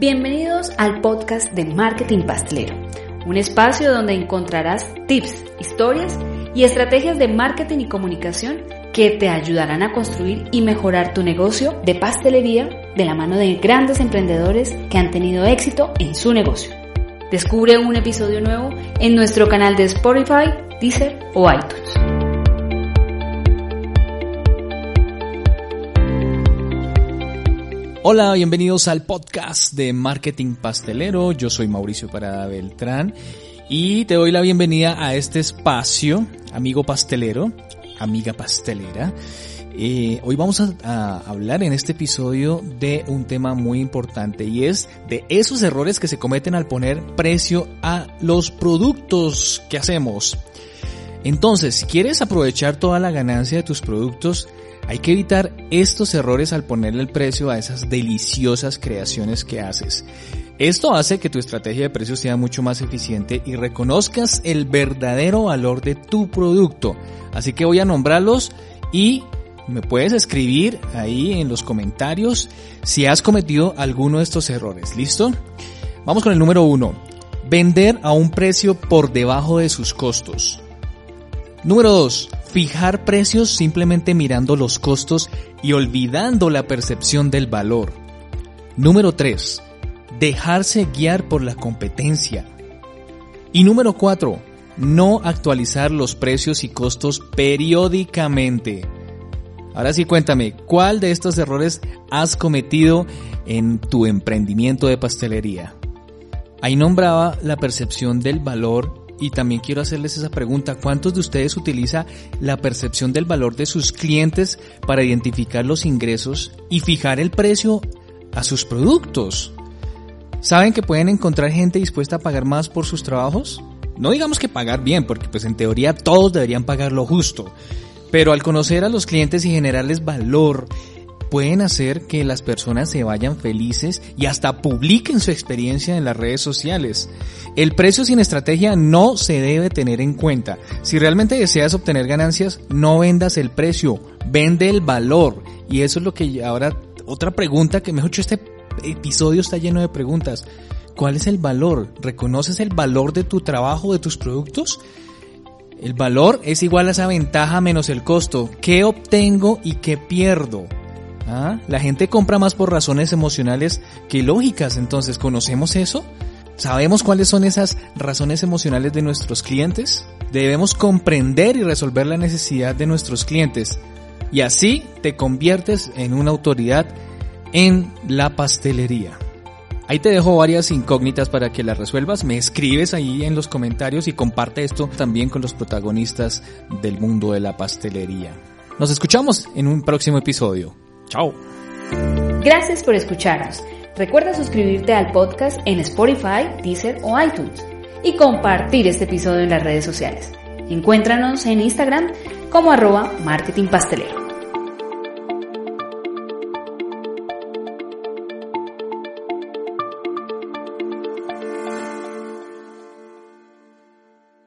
Bienvenidos al podcast de Marketing Pastelero, un espacio donde encontrarás tips, historias y estrategias de marketing y comunicación que te ayudarán a construir y mejorar tu negocio de pastelería de la mano de grandes emprendedores que han tenido éxito en su negocio. Descubre un episodio nuevo en nuestro canal de Spotify, Deezer o iTunes. Hola, bienvenidos al podcast de Marketing Pastelero. Yo soy Mauricio Parada Beltrán y te doy la bienvenida a este espacio, amigo pastelero, amiga pastelera. Eh, hoy vamos a, a, hablar en este episodio de un tema muy importante y es de esos errores que se cometen al poner precio a los productos que hacemos. Entonces, si quieres aprovechar toda la ganancia de tus productos, hay que evitar estos errores al ponerle el precio a esas deliciosas creaciones que haces. Esto hace que tu estrategia de precios sea mucho más eficiente y reconozcas el verdadero valor de tu producto. Así que voy a nombrarlos y me puedes escribir ahí en los comentarios si has cometido alguno de estos errores. ¿Listo? Vamos con el número uno. Vender a un precio por debajo de sus costos. Número 2. Fijar precios simplemente mirando los costos y olvidando la percepción del valor. Número 3. Dejarse guiar por la competencia. Y número 4. No actualizar los precios y costos periódicamente. Ahora sí cuéntame, ¿cuál de estos errores has cometido en tu emprendimiento de pastelería? Ahí nombraba la percepción del valor y también quiero hacerles esa pregunta, ¿cuántos de ustedes utiliza la percepción del valor de sus clientes para identificar los ingresos y fijar el precio a sus productos? ¿Saben que pueden encontrar gente dispuesta a pagar más por sus trabajos? No digamos que pagar bien, porque pues en teoría todos deberían pagar lo justo. Pero al conocer a los clientes y generarles valor, pueden hacer que las personas se vayan felices y hasta publiquen su experiencia en las redes sociales. El precio sin estrategia no se debe tener en cuenta. Si realmente deseas obtener ganancias, no vendas el precio, vende el valor. Y eso es lo que ahora, otra pregunta que mejor dicho este episodio está lleno de preguntas. ¿Cuál es el valor? ¿Reconoces el valor de tu trabajo, de tus productos? El valor es igual a esa ventaja menos el costo. ¿Qué obtengo y qué pierdo? ¿Ah? La gente compra más por razones emocionales que lógicas, entonces ¿conocemos eso? ¿Sabemos cuáles son esas razones emocionales de nuestros clientes? Debemos comprender y resolver la necesidad de nuestros clientes y así te conviertes en una autoridad en la pastelería. Ahí te dejo varias incógnitas para que las resuelvas. Me escribes ahí en los comentarios y comparte esto también con los protagonistas del mundo de la pastelería. Nos escuchamos en un próximo episodio. Chao. Gracias por escucharnos. Recuerda suscribirte al podcast en Spotify, Deezer o iTunes y compartir este episodio en las redes sociales. Encuéntranos en Instagram como arroba marketing pastelero.